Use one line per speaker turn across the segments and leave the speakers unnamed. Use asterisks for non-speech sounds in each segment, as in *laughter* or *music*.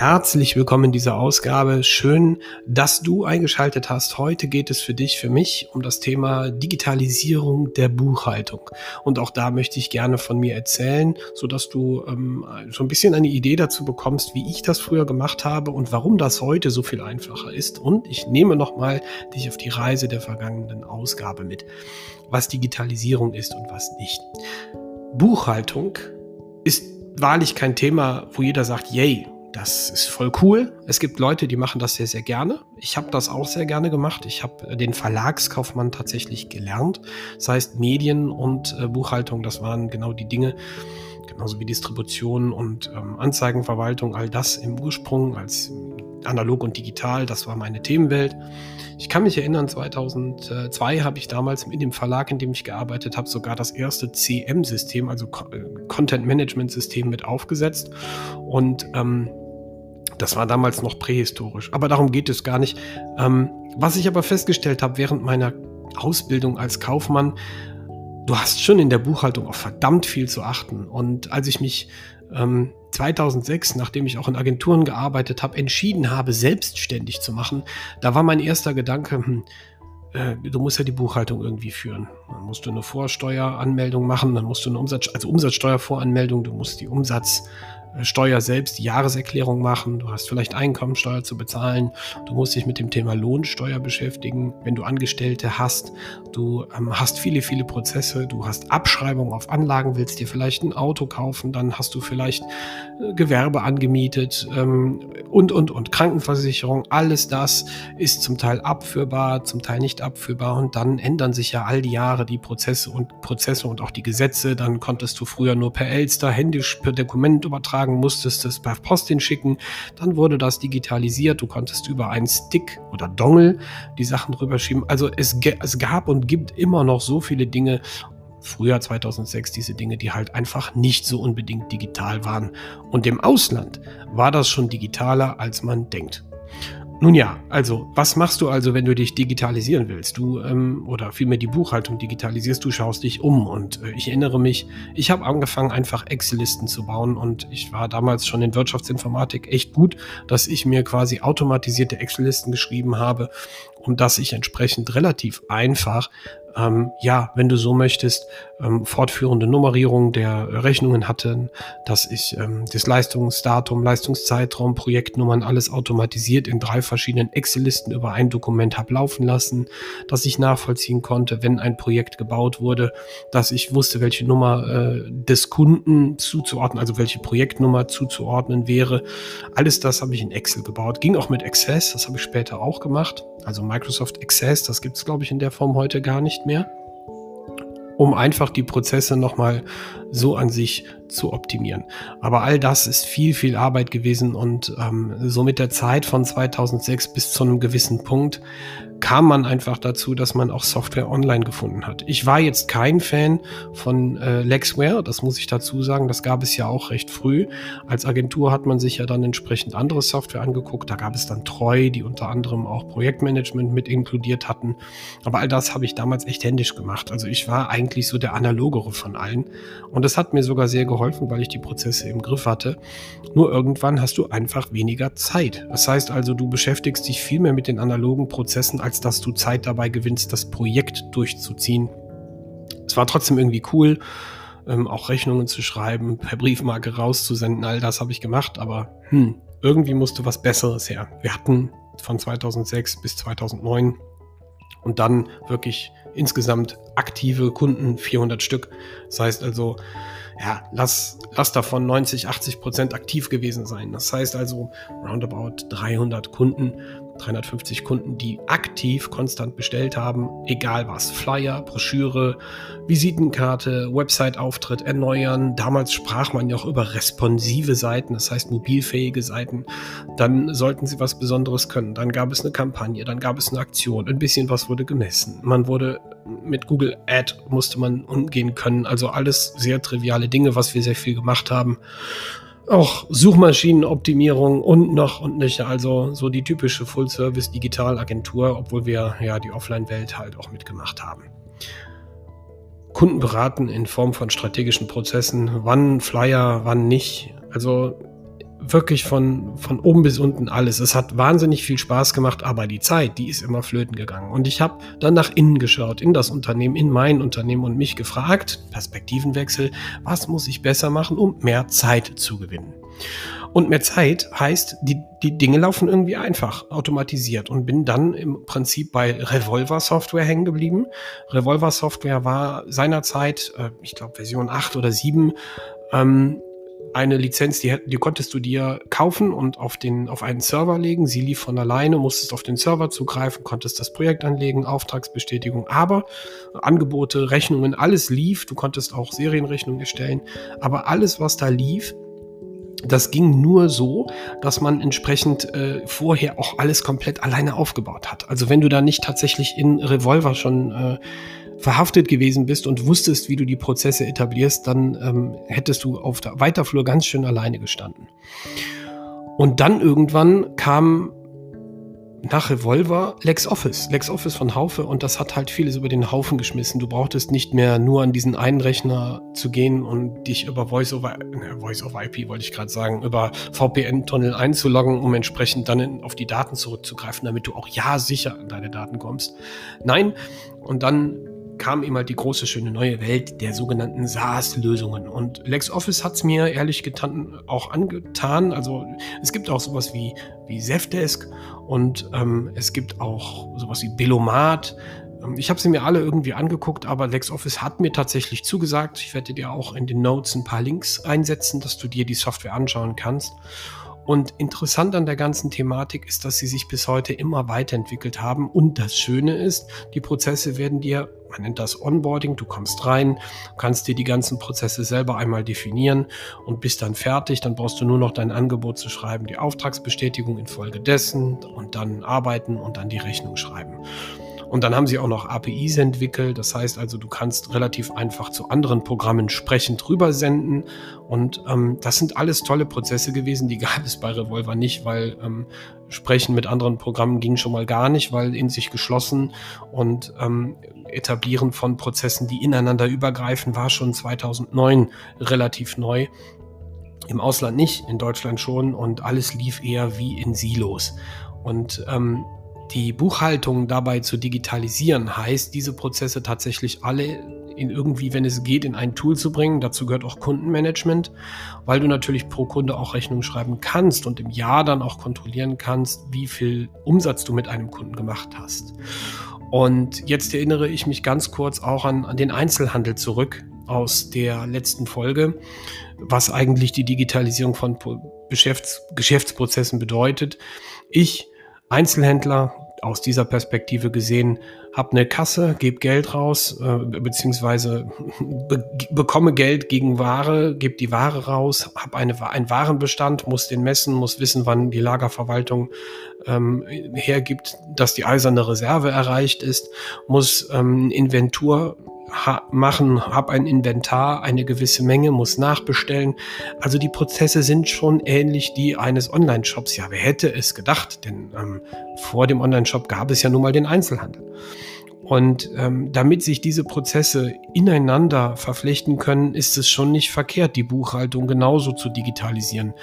Herzlich willkommen in dieser Ausgabe. Schön, dass du eingeschaltet hast. Heute geht es für dich, für mich um das Thema Digitalisierung der Buchhaltung. Und auch da möchte ich gerne von mir erzählen, so dass du ähm, so ein bisschen eine Idee dazu bekommst, wie ich das früher gemacht habe und warum das heute so viel einfacher ist. Und ich nehme nochmal dich auf die Reise der vergangenen Ausgabe mit, was Digitalisierung ist und was nicht. Buchhaltung ist wahrlich kein Thema, wo jeder sagt, yay, das ist voll cool. Es gibt Leute, die machen das sehr, sehr gerne. Ich habe das auch sehr gerne gemacht. Ich habe den Verlagskaufmann tatsächlich gelernt. Das heißt, Medien und äh, Buchhaltung, das waren genau die Dinge, genauso wie Distribution und ähm, Anzeigenverwaltung, all das im Ursprung als analog und digital, das war meine Themenwelt. Ich kann mich erinnern, 2002 habe ich damals in dem Verlag, in dem ich gearbeitet habe, sogar das erste CM-System, also äh, Content Management System mit aufgesetzt. Und ähm, das war damals noch prähistorisch. Aber darum geht es gar nicht. Ähm, was ich aber festgestellt habe während meiner Ausbildung als Kaufmann, du hast schon in der Buchhaltung auf verdammt viel zu achten. Und als ich mich ähm, 2006, nachdem ich auch in Agenturen gearbeitet habe, entschieden habe, selbstständig zu machen, da war mein erster Gedanke, hm, äh, du musst ja die Buchhaltung irgendwie führen. Dann musst du eine Vorsteueranmeldung machen, dann musst du eine Umsatz, also Umsatzsteuervoranmeldung, du musst die Umsatz, Steuer selbst die Jahreserklärung machen, du hast vielleicht Einkommensteuer zu bezahlen, du musst dich mit dem Thema Lohnsteuer beschäftigen, wenn du Angestellte hast, du ähm, hast viele, viele Prozesse, du hast Abschreibung auf Anlagen, willst dir vielleicht ein Auto kaufen, dann hast du vielleicht äh, Gewerbe angemietet ähm, und, und, und. Krankenversicherung, alles das ist zum Teil abführbar, zum Teil nicht abführbar. Und dann ändern sich ja all die Jahre die Prozesse und Prozesse und auch die Gesetze, dann konntest du früher nur per Elster händisch per Dokument übertragen, eintragen, musstest es per Post hinschicken. Dann wurde das digitalisiert. Du konntest über einen Stick oder Dongle die Sachen drüber schieben. Also es, es gab und gibt immer noch so viele Dinge, Frühjahr 2006 diese Dinge, die halt einfach nicht so unbedingt digital waren. Und im Ausland war das schon digitaler, als man denkt. Nun ja, also was machst du also, wenn du dich digitalisieren willst? Du ähm, oder vielmehr die Buchhaltung digitalisierst, du schaust dich um. Und äh, ich erinnere mich, ich habe angefangen, einfach Excel-Listen zu bauen und ich war damals schon in Wirtschaftsinformatik echt gut, dass ich mir quasi automatisierte Excel-Listen geschrieben habe, um dass ich entsprechend relativ einfach ähm, ja, wenn du so möchtest, ähm, fortführende Nummerierung der Rechnungen hatten, dass ich ähm, das Leistungsdatum, Leistungszeitraum, Projektnummern, alles automatisiert in drei verschiedenen Excel-Listen über ein Dokument habe laufen lassen, dass ich nachvollziehen konnte, wenn ein Projekt gebaut wurde, dass ich wusste, welche Nummer äh, des Kunden zuzuordnen, also welche Projektnummer zuzuordnen wäre. Alles das habe ich in Excel gebaut. Ging auch mit Access, das habe ich später auch gemacht. Also Microsoft Access, das gibt es, glaube ich, in der Form heute gar nicht mehr um einfach die Prozesse nochmal so an sich zu optimieren. Aber all das ist viel, viel Arbeit gewesen und ähm, so mit der Zeit von 2006 bis zu einem gewissen Punkt kam man einfach dazu, dass man auch Software online gefunden hat. Ich war jetzt kein Fan von äh, Lexware, das muss ich dazu sagen. Das gab es ja auch recht früh. Als Agentur hat man sich ja dann entsprechend andere Software angeguckt. Da gab es dann Treu, die unter anderem auch Projektmanagement mit inkludiert hatten. Aber all das habe ich damals echt händisch gemacht. Also ich war eigentlich so der analogere von allen. Und das hat mir sogar sehr geholfen, weil ich die Prozesse im Griff hatte. Nur irgendwann hast du einfach weniger Zeit. Das heißt also, du beschäftigst dich viel mehr mit den analogen Prozessen als dass du Zeit dabei gewinnst, das Projekt durchzuziehen. Es war trotzdem irgendwie cool, ähm, auch Rechnungen zu schreiben, per Briefmarke rauszusenden, all das habe ich gemacht, aber hm, irgendwie musste was Besseres her. Wir hatten von 2006 bis 2009 und dann wirklich insgesamt aktive Kunden 400 Stück. Das heißt also, ja, lass, lass davon 90, 80 Prozent aktiv gewesen sein. Das heißt also roundabout 300 Kunden, 350 Kunden, die aktiv konstant bestellt haben, egal was, Flyer, Broschüre, Visitenkarte, Website-Auftritt erneuern. Damals sprach man ja auch über responsive Seiten, das heißt mobilfähige Seiten. Dann sollten sie was Besonderes können. Dann gab es eine Kampagne, dann gab es eine Aktion, ein bisschen was wurde gemessen. Man wurde mit Google Ad musste man umgehen können. Also alles sehr triviale Dinge, was wir sehr viel gemacht haben. Auch Suchmaschinenoptimierung und noch und nicht. Also so die typische Full-Service-Digitalagentur, obwohl wir ja die Offline-Welt halt auch mitgemacht haben. Kunden beraten in Form von strategischen Prozessen, wann Flyer, wann nicht. Also wirklich von, von oben bis unten alles. Es hat wahnsinnig viel Spaß gemacht, aber die Zeit, die ist immer flöten gegangen. Und ich habe dann nach innen geschaut, in das Unternehmen, in mein Unternehmen und mich gefragt, Perspektivenwechsel, was muss ich besser machen, um mehr Zeit zu gewinnen? Und mehr Zeit heißt, die, die Dinge laufen irgendwie einfach, automatisiert und bin dann im Prinzip bei Revolver Software hängen geblieben. Revolver Software war seinerzeit, äh, ich glaube Version 8 oder 7, ähm, eine Lizenz, die, die konntest du dir kaufen und auf, den, auf einen Server legen. Sie lief von alleine, musstest auf den Server zugreifen, konntest das Projekt anlegen, Auftragsbestätigung, aber Angebote, Rechnungen, alles lief. Du konntest auch Serienrechnungen erstellen, aber alles, was da lief, das ging nur so, dass man entsprechend äh, vorher auch alles komplett alleine aufgebaut hat. Also wenn du da nicht tatsächlich in Revolver schon äh, verhaftet gewesen bist und wusstest, wie du die Prozesse etablierst, dann ähm, hättest du auf der Weiterflur ganz schön alleine gestanden. Und dann irgendwann kam nach Revolver LexOffice, LexOffice von Haufe und das hat halt vieles über den Haufen geschmissen. Du brauchtest nicht mehr nur an diesen einen Rechner zu gehen und dich über Voice over, äh, Voice over IP wollte ich gerade sagen, über VPN-Tunnel einzuloggen, um entsprechend dann in, auf die Daten zurückzugreifen, damit du auch ja sicher an deine Daten kommst. Nein, und dann kam ihm halt die große, schöne neue Welt der sogenannten SaaS-Lösungen. Und LexOffice hat es mir ehrlich getan, auch angetan. Also es gibt auch sowas wie, wie Zefdesk und ähm, es gibt auch sowas wie Belomat. Ähm, ich habe sie mir alle irgendwie angeguckt, aber LexOffice hat mir tatsächlich zugesagt. Ich werde dir auch in den Notes ein paar Links einsetzen, dass du dir die Software anschauen kannst. Und interessant an der ganzen Thematik ist, dass sie sich bis heute immer weiterentwickelt haben. Und das Schöne ist, die Prozesse werden dir, man nennt das Onboarding, du kommst rein, kannst dir die ganzen Prozesse selber einmal definieren und bist dann fertig. Dann brauchst du nur noch dein Angebot zu schreiben, die Auftragsbestätigung infolgedessen und dann arbeiten und dann die Rechnung schreiben. Und dann haben sie auch noch APIs entwickelt. Das heißt also, du kannst relativ einfach zu anderen Programmen sprechend rübersenden. Und ähm, das sind alles tolle Prozesse gewesen. Die gab *laughs* es bei Revolver nicht, weil ähm, Sprechen mit anderen Programmen ging schon mal gar nicht, weil in sich geschlossen und ähm, Etablieren von Prozessen, die ineinander übergreifen, war schon 2009 relativ neu. Im Ausland nicht, in Deutschland schon und alles lief eher wie in Silos. Und ähm, die Buchhaltung dabei zu digitalisieren heißt, diese Prozesse tatsächlich alle in irgendwie, wenn es geht, in ein Tool zu bringen. Dazu gehört auch Kundenmanagement, weil du natürlich pro Kunde auch Rechnung schreiben kannst und im Jahr dann auch kontrollieren kannst, wie viel Umsatz du mit einem Kunden gemacht hast. Und jetzt erinnere ich mich ganz kurz auch an, an den Einzelhandel zurück aus der letzten Folge, was eigentlich die Digitalisierung von Geschäfts Geschäftsprozessen bedeutet. Ich Einzelhändler aus dieser Perspektive gesehen, habe eine Kasse, gebe Geld raus, äh, beziehungsweise *laughs* be bekomme Geld gegen Ware, gebe die Ware raus, habe eine, einen Warenbestand, muss den messen, muss wissen, wann die Lagerverwaltung ähm, hergibt, dass die eiserne Reserve erreicht ist, muss ähm, Inventur ha machen, habe ein Inventar, eine gewisse Menge, muss nachbestellen. Also die Prozesse sind schon ähnlich die eines Online-Shops. Ja, wer hätte es gedacht? Denn ähm, vor dem Online-Shop gab es ja nun mal den Einzelhandel. Und ähm, damit sich diese Prozesse ineinander verflechten können, ist es schon nicht verkehrt, die Buchhaltung genauso zu digitalisieren.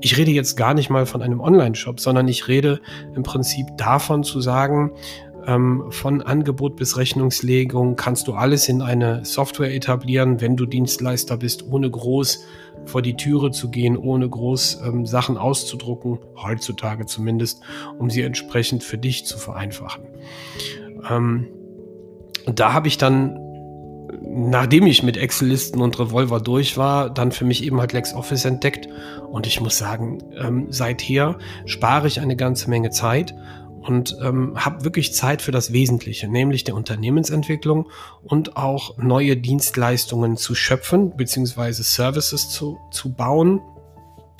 Ich rede jetzt gar nicht mal von einem Online-Shop, sondern ich rede im Prinzip davon zu sagen, ähm, von Angebot bis Rechnungslegung kannst du alles in eine Software etablieren, wenn du Dienstleister bist, ohne groß vor die Türe zu gehen, ohne groß ähm, Sachen auszudrucken, heutzutage zumindest, um sie entsprechend für dich zu vereinfachen. Ähm, da habe ich dann nachdem ich mit Excel-Listen und Revolver durch war, dann für mich eben halt LexOffice entdeckt. Und ich muss sagen, ähm, seither spare ich eine ganze Menge Zeit und ähm, habe wirklich Zeit für das Wesentliche, nämlich der Unternehmensentwicklung und auch neue Dienstleistungen zu schöpfen, beziehungsweise Services zu, zu bauen.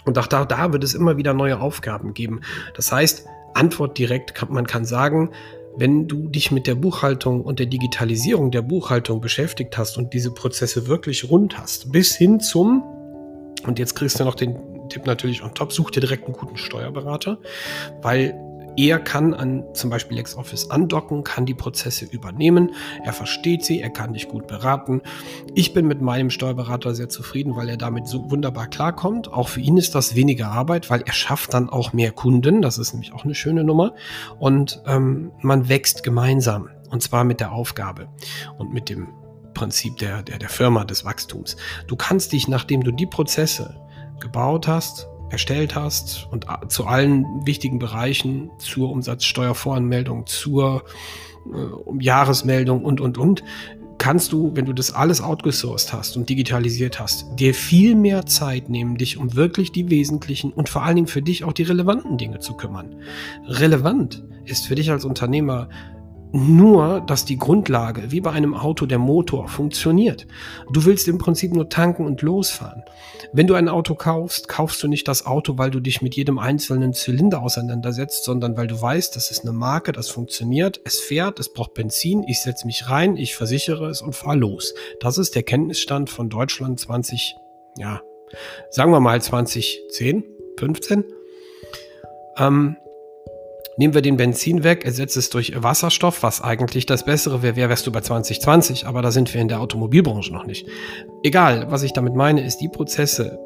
Und auch da, da wird es immer wieder neue Aufgaben geben. Das heißt, Antwort direkt, kann, man kann sagen, wenn du dich mit der Buchhaltung und der Digitalisierung der Buchhaltung beschäftigt hast und diese Prozesse wirklich rund hast, bis hin zum, und jetzt kriegst du noch den Tipp natürlich on top, such dir direkt einen guten Steuerberater, weil er kann an zum Beispiel LexOffice andocken, kann die Prozesse übernehmen, er versteht sie, er kann dich gut beraten. Ich bin mit meinem Steuerberater sehr zufrieden, weil er damit so wunderbar klarkommt. Auch für ihn ist das weniger Arbeit, weil er schafft dann auch mehr Kunden. Das ist nämlich auch eine schöne Nummer. Und ähm, man wächst gemeinsam. Und zwar mit der Aufgabe und mit dem Prinzip der, der, der Firma des Wachstums. Du kannst dich, nachdem du die Prozesse gebaut hast, erstellt hast und zu allen wichtigen Bereichen, zur Umsatzsteuervoranmeldung, zur äh, Jahresmeldung und, und, und, kannst du, wenn du das alles outgesourced hast und digitalisiert hast, dir viel mehr Zeit nehmen, dich um wirklich die wesentlichen und vor allen Dingen für dich auch die relevanten Dinge zu kümmern. Relevant ist für dich als Unternehmer nur, dass die Grundlage, wie bei einem Auto, der Motor funktioniert. Du willst im Prinzip nur tanken und losfahren. Wenn du ein Auto kaufst, kaufst du nicht das Auto, weil du dich mit jedem einzelnen Zylinder auseinandersetzt, sondern weil du weißt, das ist eine Marke, das funktioniert, es fährt, es braucht Benzin, ich setze mich rein, ich versichere es und fahre los. Das ist der Kenntnisstand von Deutschland 20, ja, sagen wir mal 2010, 15. Ähm, Nehmen wir den Benzin weg, ersetzt es durch Wasserstoff, was eigentlich das Bessere wäre, wär, wärst du bei 2020, aber da sind wir in der Automobilbranche noch nicht. Egal, was ich damit meine, ist die Prozesse,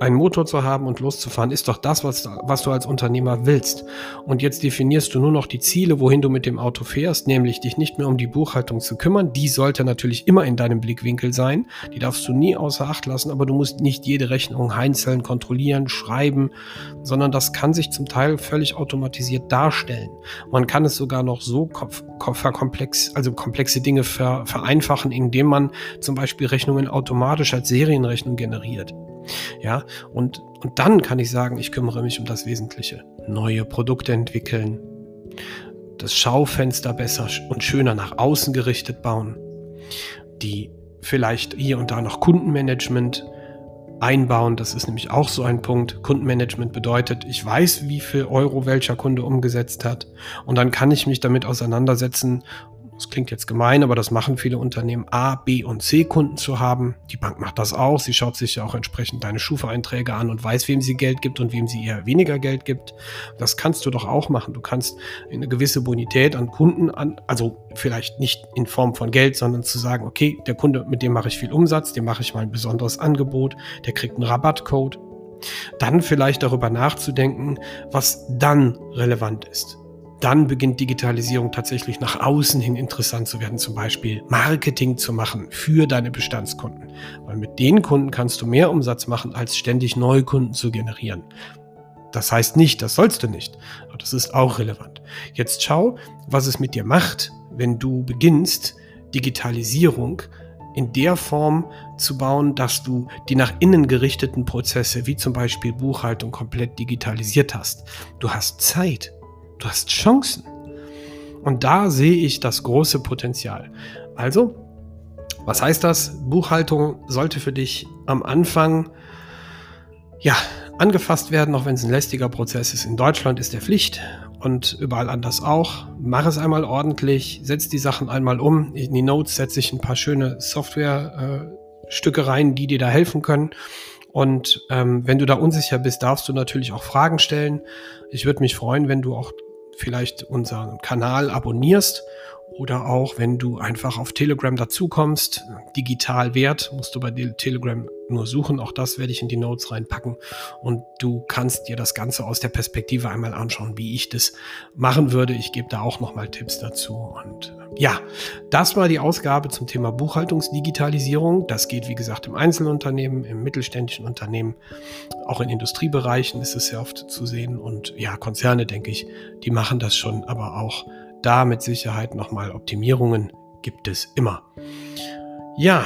einen Motor zu haben und loszufahren, ist doch das, was, was du als Unternehmer willst. Und jetzt definierst du nur noch die Ziele, wohin du mit dem Auto fährst, nämlich dich nicht mehr um die Buchhaltung zu kümmern. Die sollte natürlich immer in deinem Blickwinkel sein. Die darfst du nie außer Acht lassen, aber du musst nicht jede Rechnung einzeln kontrollieren, schreiben, sondern das kann sich zum Teil völlig automatisiert darstellen. Man kann es sogar noch so verkomplex, also komplexe Dinge ver, vereinfachen, indem man zum Beispiel Rechnungen automatisch als Serienrechnung generiert. Ja, und, und dann kann ich sagen, ich kümmere mich um das Wesentliche. Neue Produkte entwickeln, das Schaufenster besser und schöner nach außen gerichtet bauen, die vielleicht hier und da noch Kundenmanagement einbauen. Das ist nämlich auch so ein Punkt. Kundenmanagement bedeutet, ich weiß, wie viel Euro welcher Kunde umgesetzt hat. Und dann kann ich mich damit auseinandersetzen das klingt jetzt gemein, aber das machen viele Unternehmen, A, B und C Kunden zu haben. Die Bank macht das auch. Sie schaut sich ja auch entsprechend deine Schufa-Einträge an und weiß, wem sie Geld gibt und wem sie eher weniger Geld gibt. Das kannst du doch auch machen. Du kannst eine gewisse Bonität an Kunden an, also vielleicht nicht in Form von Geld, sondern zu sagen, okay, der Kunde, mit dem mache ich viel Umsatz, dem mache ich mal ein besonderes Angebot, der kriegt einen Rabattcode. Dann vielleicht darüber nachzudenken, was dann relevant ist dann beginnt Digitalisierung tatsächlich nach außen hin interessant zu werden, zum Beispiel Marketing zu machen für deine Bestandskunden. Weil mit den Kunden kannst du mehr Umsatz machen, als ständig neue Kunden zu generieren. Das heißt nicht, das sollst du nicht, aber das ist auch relevant. Jetzt schau, was es mit dir macht, wenn du beginnst, Digitalisierung in der Form zu bauen, dass du die nach innen gerichteten Prozesse, wie zum Beispiel Buchhaltung, komplett digitalisiert hast. Du hast Zeit, Du hast Chancen. Und da sehe ich das große Potenzial. Also, was heißt das? Buchhaltung sollte für dich am Anfang ja angefasst werden, auch wenn es ein lästiger Prozess ist. In Deutschland ist der Pflicht und überall anders auch. Mach es einmal ordentlich, setz die Sachen einmal um. In die Notes setze ich ein paar schöne Software-Stücke äh, rein, die dir da helfen können. Und ähm, wenn du da unsicher bist, darfst du natürlich auch Fragen stellen. Ich würde mich freuen, wenn du auch vielleicht unseren Kanal abonnierst oder auch, wenn du einfach auf Telegram dazukommst, digital wert, musst du bei Telegram nur suchen. Auch das werde ich in die Notes reinpacken. Und du kannst dir das Ganze aus der Perspektive einmal anschauen, wie ich das machen würde. Ich gebe da auch nochmal Tipps dazu. Und äh, ja, das war die Ausgabe zum Thema Buchhaltungsdigitalisierung. Das geht, wie gesagt, im Einzelunternehmen, im mittelständischen Unternehmen, auch in Industriebereichen ist es sehr oft zu sehen. Und ja, Konzerne, denke ich, die machen das schon, aber auch da mit Sicherheit nochmal Optimierungen gibt es immer. Ja,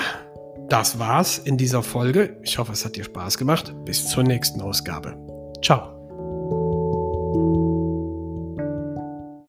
das war's in dieser Folge. Ich hoffe, es hat dir Spaß gemacht. Bis zur nächsten Ausgabe. Ciao.